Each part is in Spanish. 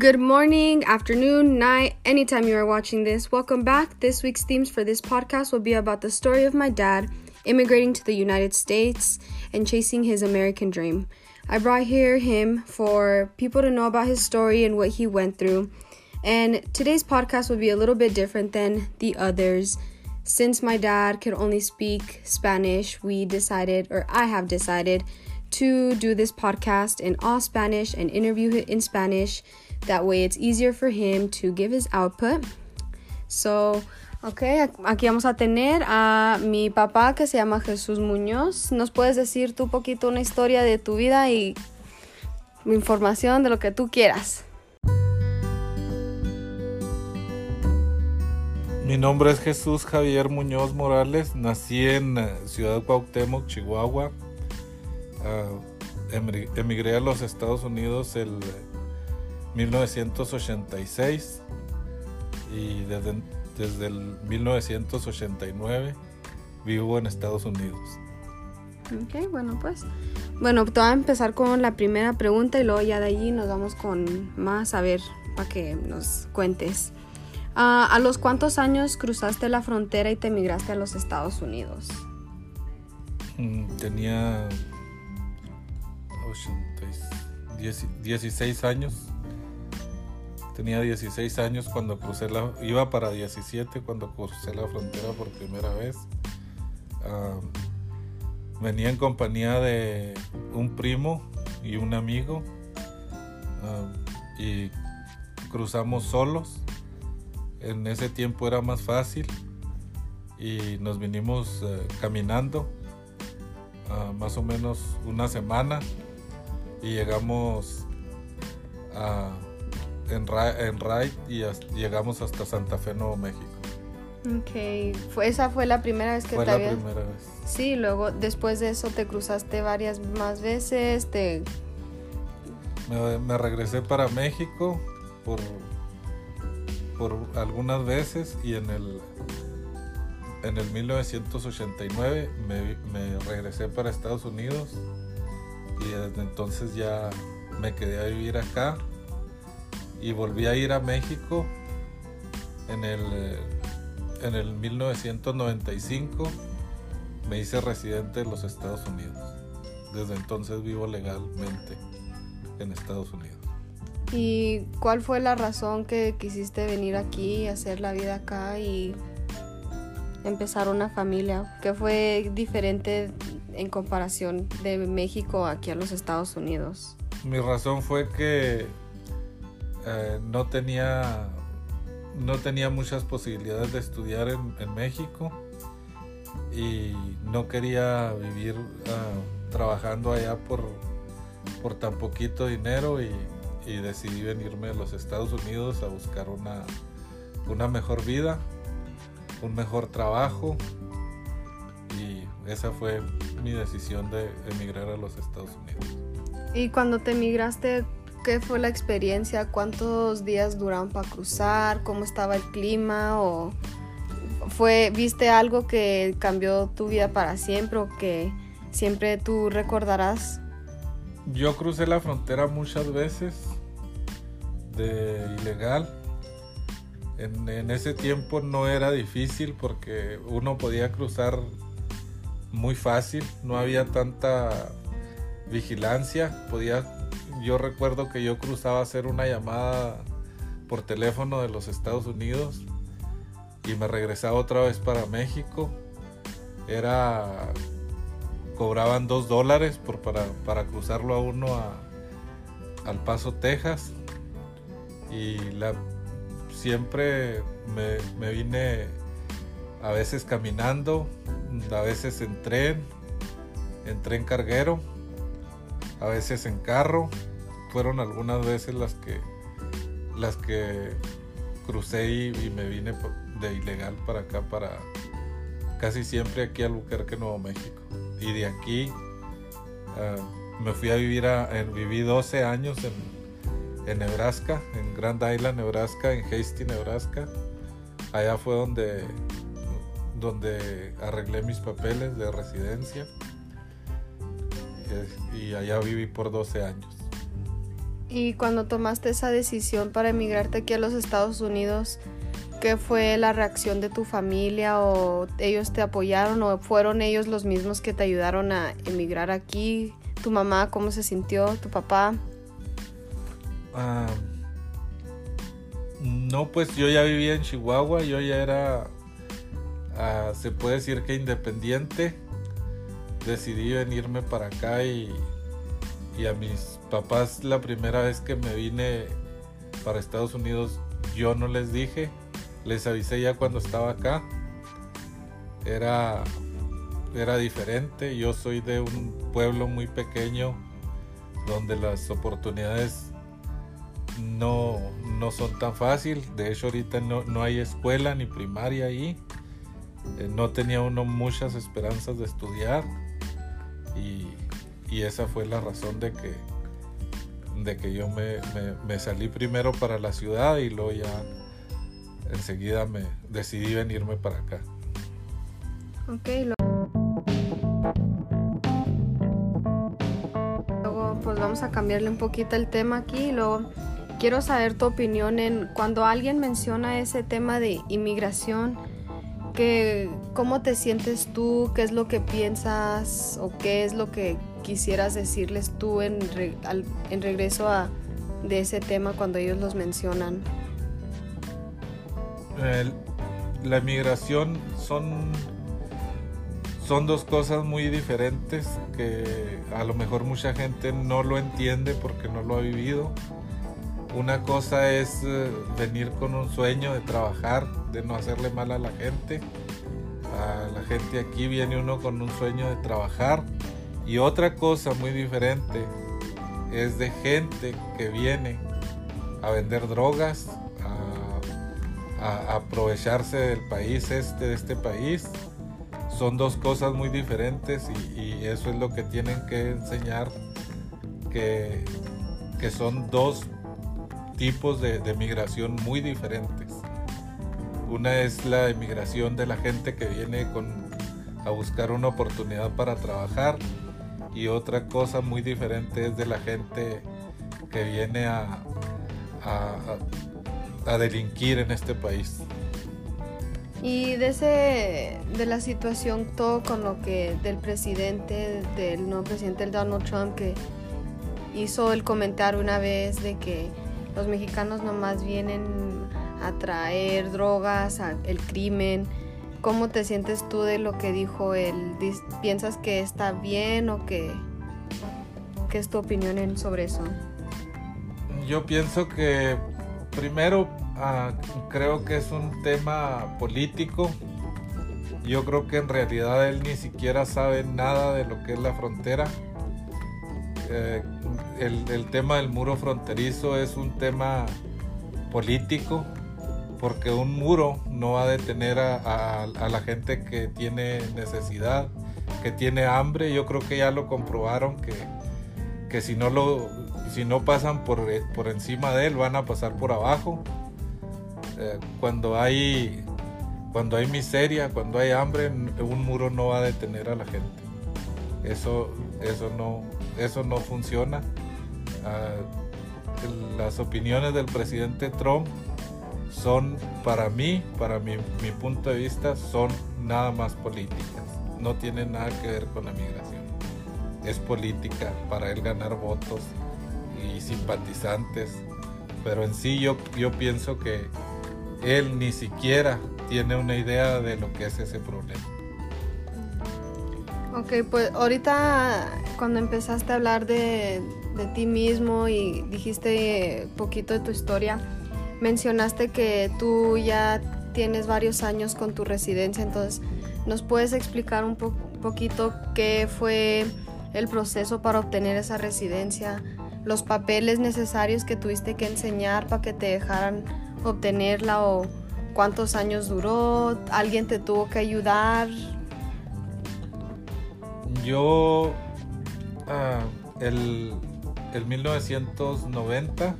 Good morning, afternoon, night, anytime you are watching this. Welcome back. This week's themes for this podcast will be about the story of my dad immigrating to the United States and chasing his American dream. I brought here him for people to know about his story and what he went through. And today's podcast will be a little bit different than the others. Since my dad could only speak Spanish, we decided, or I have decided, to do this podcast in all Spanish and interview him in Spanish. That way it's easier for him to give his output. So, ok, aquí vamos a tener a mi papá que se llama Jesús Muñoz. ¿Nos puedes decir tú poquito una historia de tu vida y información de lo que tú quieras? Mi nombre es Jesús Javier Muñoz Morales. Nací en eh, Ciudad Cuauhtémoc, Chihuahua. Uh, emigré a los Estados Unidos el 1986 y desde, desde el 1989 vivo en Estados Unidos. Ok, bueno pues. Bueno, te voy a empezar con la primera pregunta y luego ya de allí nos vamos con más a ver para que nos cuentes. Uh, ¿A los cuántos años cruzaste la frontera y te emigraste a los Estados Unidos? Mm, tenía 16 años. Tenía 16 años cuando crucé la... Iba para 17 cuando crucé la frontera por primera vez. venía en compañía de un primo y un amigo. y cruzamos solos. En ese tiempo era más fácil. Y nos vinimos eh, caminando. más o menos una semana y llegamos a, en, Ride y llegamos hasta Santa Fe, Nuevo México. Ok, fue, esa fue la primera vez que fue la primera vez. Sí, luego después de eso te cruzaste varias más veces, te... Me, me regresé para México por, por algunas veces y en el en el 1989 me, me regresé para Estados Unidos y desde entonces ya me quedé a vivir acá y volví a ir a México en el, eh, en el 1995 me hice residente de los Estados Unidos. Desde entonces vivo legalmente en Estados Unidos. ¿Y cuál fue la razón que quisiste venir aquí, hacer la vida acá y empezar una familia? ¿Qué fue diferente en comparación de México aquí a los Estados Unidos? Mi razón fue que eh, no tenía no tenía muchas posibilidades de estudiar en, México y no quería vivir ah, trabajando allá por, por tan poquito dinero y, decidí venirme a los Estados Unidos a buscar una, una mejor vida, un mejor trabajo y esa fue mi decisión de emigrar a los Estados Unidos. ¿Y cuando te emigraste, qué fue la experiencia? ¿Cuántos días duraron para cruzar? ¿Cómo estaba el clima? ¿O fue, viste algo que cambió tu vida para siempre o que siempre tú recordarás? Yo crucé la frontera muchas veces de ilegal. En, en, ese tiempo no era difícil porque uno podía cruzar muy fácil, no había tanta vigilancia, podía, yo recuerdo que yo cruzaba a hacer una llamada por teléfono de los Estados Unidos y me regresaba otra vez para México, era, cobraban dos dólares para, para cruzarlo a uno a, al Paso, Texas. Y siempre me, me vine a veces caminando, a veces en tren, en tren carguero, a veces en carro. Fueron algunas veces las que las que crucé y, me vine de ilegal para acá, para casi siempre aquí a Albuquerque, Nuevo México. Y de aquí ah, me fui a vivir, a, viví 12 años en, en Nebraska, en Grand Island, Nebraska, en Hasty, Nebraska. Allá fue donde donde arreglé mis papeles de residencia y allá viví por 12 años. Y cuando tomaste esa decisión para emigrarte aquí a los Estados Unidos, ¿qué fue la reacción de tu familia o ellos te apoyaron o fueron ellos los mismos que te ayudaron a emigrar aquí? ¿Tu mamá cómo se sintió? ¿Tu papá? Ah, no, pues yo ya vivía en Chihuahua, yo ya era, ah, se puede decir que independiente. Decidí venirme para acá y, a mis papás la primera vez que me vine para Estados Unidos yo no les dije, les avisé ya cuando estaba acá. Era, era diferente, yo soy de un pueblo muy pequeño donde las oportunidades no, no son tan fácil. De hecho, ahorita no, no hay escuela ni primaria ahí. Eh, no tenía uno muchas esperanzas de estudiar. Y, y, esa fue la razón de que, de que yo me, me, salí primero para la ciudad y luego ya enseguida me decidí venirme para acá. Ok, luego pues vamos a cambiarle un poquito el tema aquí y luego quiero saber tu opinión en cuando alguien menciona ese tema de inmigración, que, ¿cómo te sientes tú? ¿Qué es lo que piensas o qué es lo que quisieras decirles tú en, en regreso a, de ese tema cuando ellos los mencionan? La inmigración son, son dos cosas muy diferentes que a lo mejor mucha gente no lo entiende porque no lo ha vivido una cosa es eh, venir con un sueño de trabajar, de no hacerle mal a la gente. A la gente aquí viene uno con un sueño de trabajar. Y otra cosa muy diferente es de gente que viene a vender drogas, a, aprovecharse del país este, de este país. Son dos cosas muy diferentes y, eso es lo que tienen que enseñar, que, que son dos tipos de, de, migración muy diferentes. Una es la emigración de la gente que viene con, a buscar una oportunidad para trabajar y otra cosa muy diferente es de la gente que viene a, a, a delinquir en este país. Y de ese de la situación todo con lo que del presidente del nuevo presidente Donald Trump que hizo el comentario una vez de que los mexicanos nomás vienen a traer drogas, el crimen. ¿Cómo te sientes tú de lo que dijo él? ¿Piensas que está bien o que qué es tu opinión sobre eso? Yo pienso que primero uh, creo que es un tema político. Yo creo que en realidad él ni siquiera sabe nada de lo que es la frontera. Eh, el, tema del muro fronterizo es un tema político, porque un muro no va a detener a, la gente que tiene necesidad, que tiene hambre. Yo creo que ya lo comprobaron que, que si, no lo, si no pasan por, por encima de él, van a pasar por abajo. Eh, cuando, hay, cuando hay miseria, cuando hay hambre, un muro no va a detener a la gente. Eso, eso, no, eso no funciona las opiniones del presidente Trump son para mí, para mi, mi, punto de vista, son nada más políticas. No tienen nada que ver con la migración. Es política para él ganar votos y simpatizantes. Pero en sí yo, yo pienso que él ni siquiera tiene una idea de lo que es ese problema. Ok, pues ahorita cuando empezaste a hablar de, de ti mismo y dijiste poquito de tu historia, mencionaste que tú ya tienes varios años con tu residencia, entonces ¿nos puedes explicar un po poquito qué fue el proceso para obtener esa residencia, los papeles necesarios que tuviste que enseñar para que te dejaran obtenerla o cuántos años duró, alguien te tuvo que ayudar? Yo, uh, el, el 1990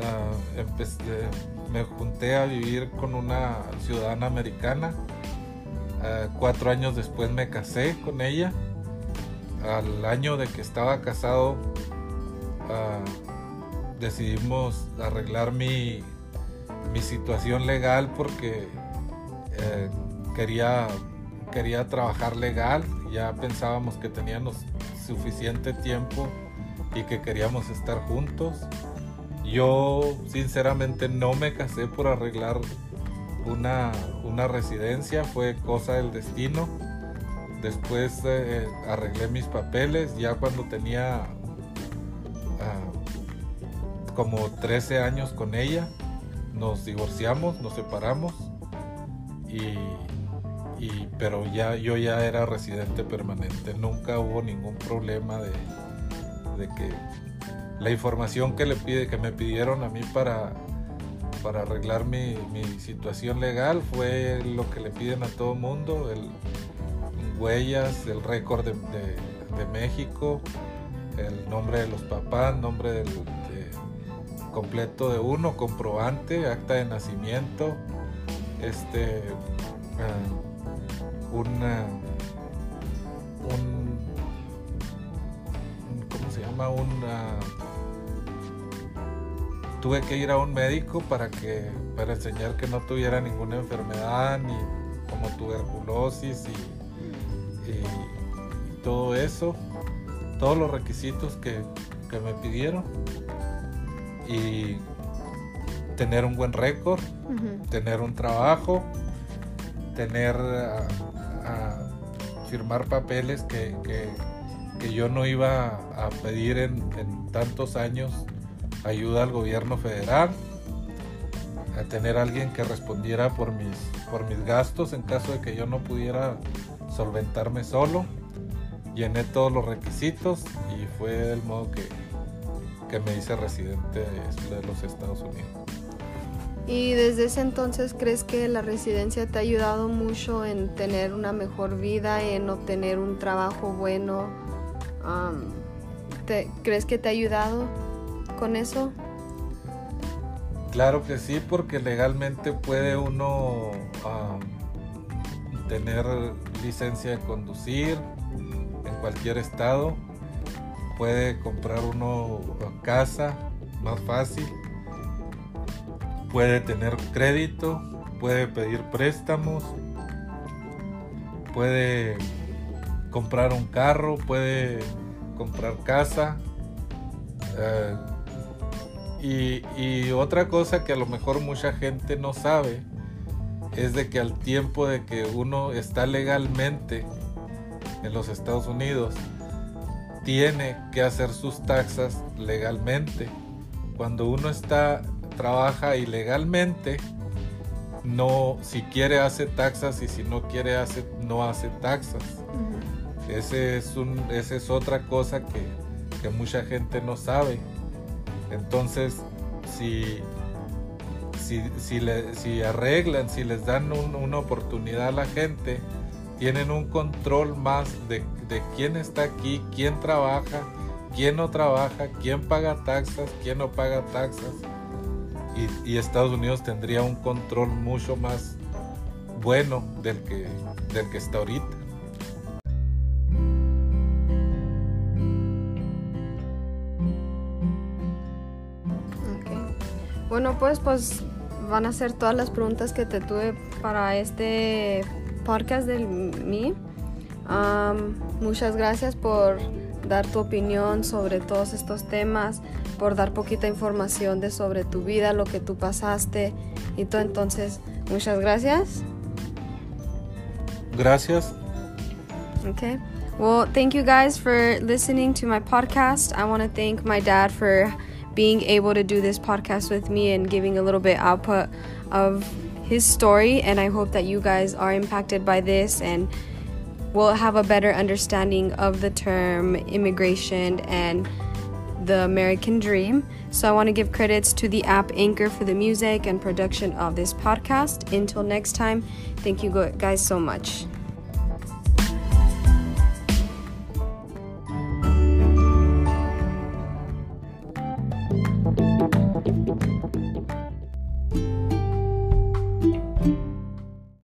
uh, me junté a vivir con una ciudadana americana. Uh, cuatro años después me casé con ella. Al año de que estaba casado, uh, decidimos arreglar mi, mi situación legal porque eh, quería, quería trabajar legal. Ya pensábamos que teníamos suficiente tiempo y que queríamos estar juntos. Yo sinceramente no me casé por arreglar una, una residencia, fue cosa del destino. Después eh, arreglé mis papeles, ya cuando tenía ah, como 13 años con ella, nos divorciamos, nos separamos y, pero ya yo ya era residente permanente, nunca hubo ningún problema de, de que la información que le pide, que me pidieron a mí para, para arreglar mi, situación legal fue lo que le piden a todo mundo, el huellas, el récord de, México, el nombre de los papás, nombre completo de uno, comprobante, acta de nacimiento, este uh, una llama? una tuve que ir a un médico para que para enseñar que no tuviera ninguna enfermedad ni como tuberculosis y, y, todo eso todos los requisitos que, que me pidieron y tener un buen récord tener un trabajo tener a, firmar papeles que, que, que, yo no iba a pedir en, tantos años ayuda al gobierno federal, a tener alguien que respondiera por mis, por mis gastos en caso de que yo no pudiera solventarme solo. Llené todos los requisitos y fue el modo que, que me hice residente de los Estados Unidos. ¿Y desde ese entonces crees que la residencia te ha ayudado mucho en tener una mejor vida, en obtener un trabajo bueno? ¿Te, ¿Crees que te ha ayudado? con eso? Claro que sí, porque legalmente puede uno tener licencia de conducir en cualquier estado, puede comprar uno casa más fácil, puede tener crédito, puede pedir préstamos, puede comprar un carro, puede comprar casa. Eh, y, otra cosa que a lo mejor mucha gente no sabe es de que al tiempo de que uno está legalmente en los Estados Unidos, tiene que hacer sus taxas legalmente. Cuando uno está trabaja ilegalmente, no si quiere hace taxas y si no quiere hace no hace taxas. Ese es un esa es otra cosa que, que mucha gente no sabe. Entonces, si, si, arreglan, si les dan una oportunidad a la gente, tienen un control más de, quién está aquí, quién trabaja, quién no trabaja, quién paga taxas, quién no paga taxas. Y, Estados Unidos tendría un control mucho más bueno del que, del que está ahorita. Bueno, pues, pues van a ser todas las preguntas que te tuve para este podcast de mí. muchas gracias por dar tu opinión sobre todos estos temas, por dar poquita información de sobre tu vida, lo que tú pasaste y todo. Entonces, muchas gracias. Gracias. Okay. Well, thank you guys for listening to my podcast. I want to thank my dad for being able to do this podcast with me and giving a little bit output of his story and I hope that you guys are impacted by this and will have a better understanding of the term immigration and the American dream. So I want to give credits to the app Anchor for the music and production of this podcast. Until next time, thank you guys so much.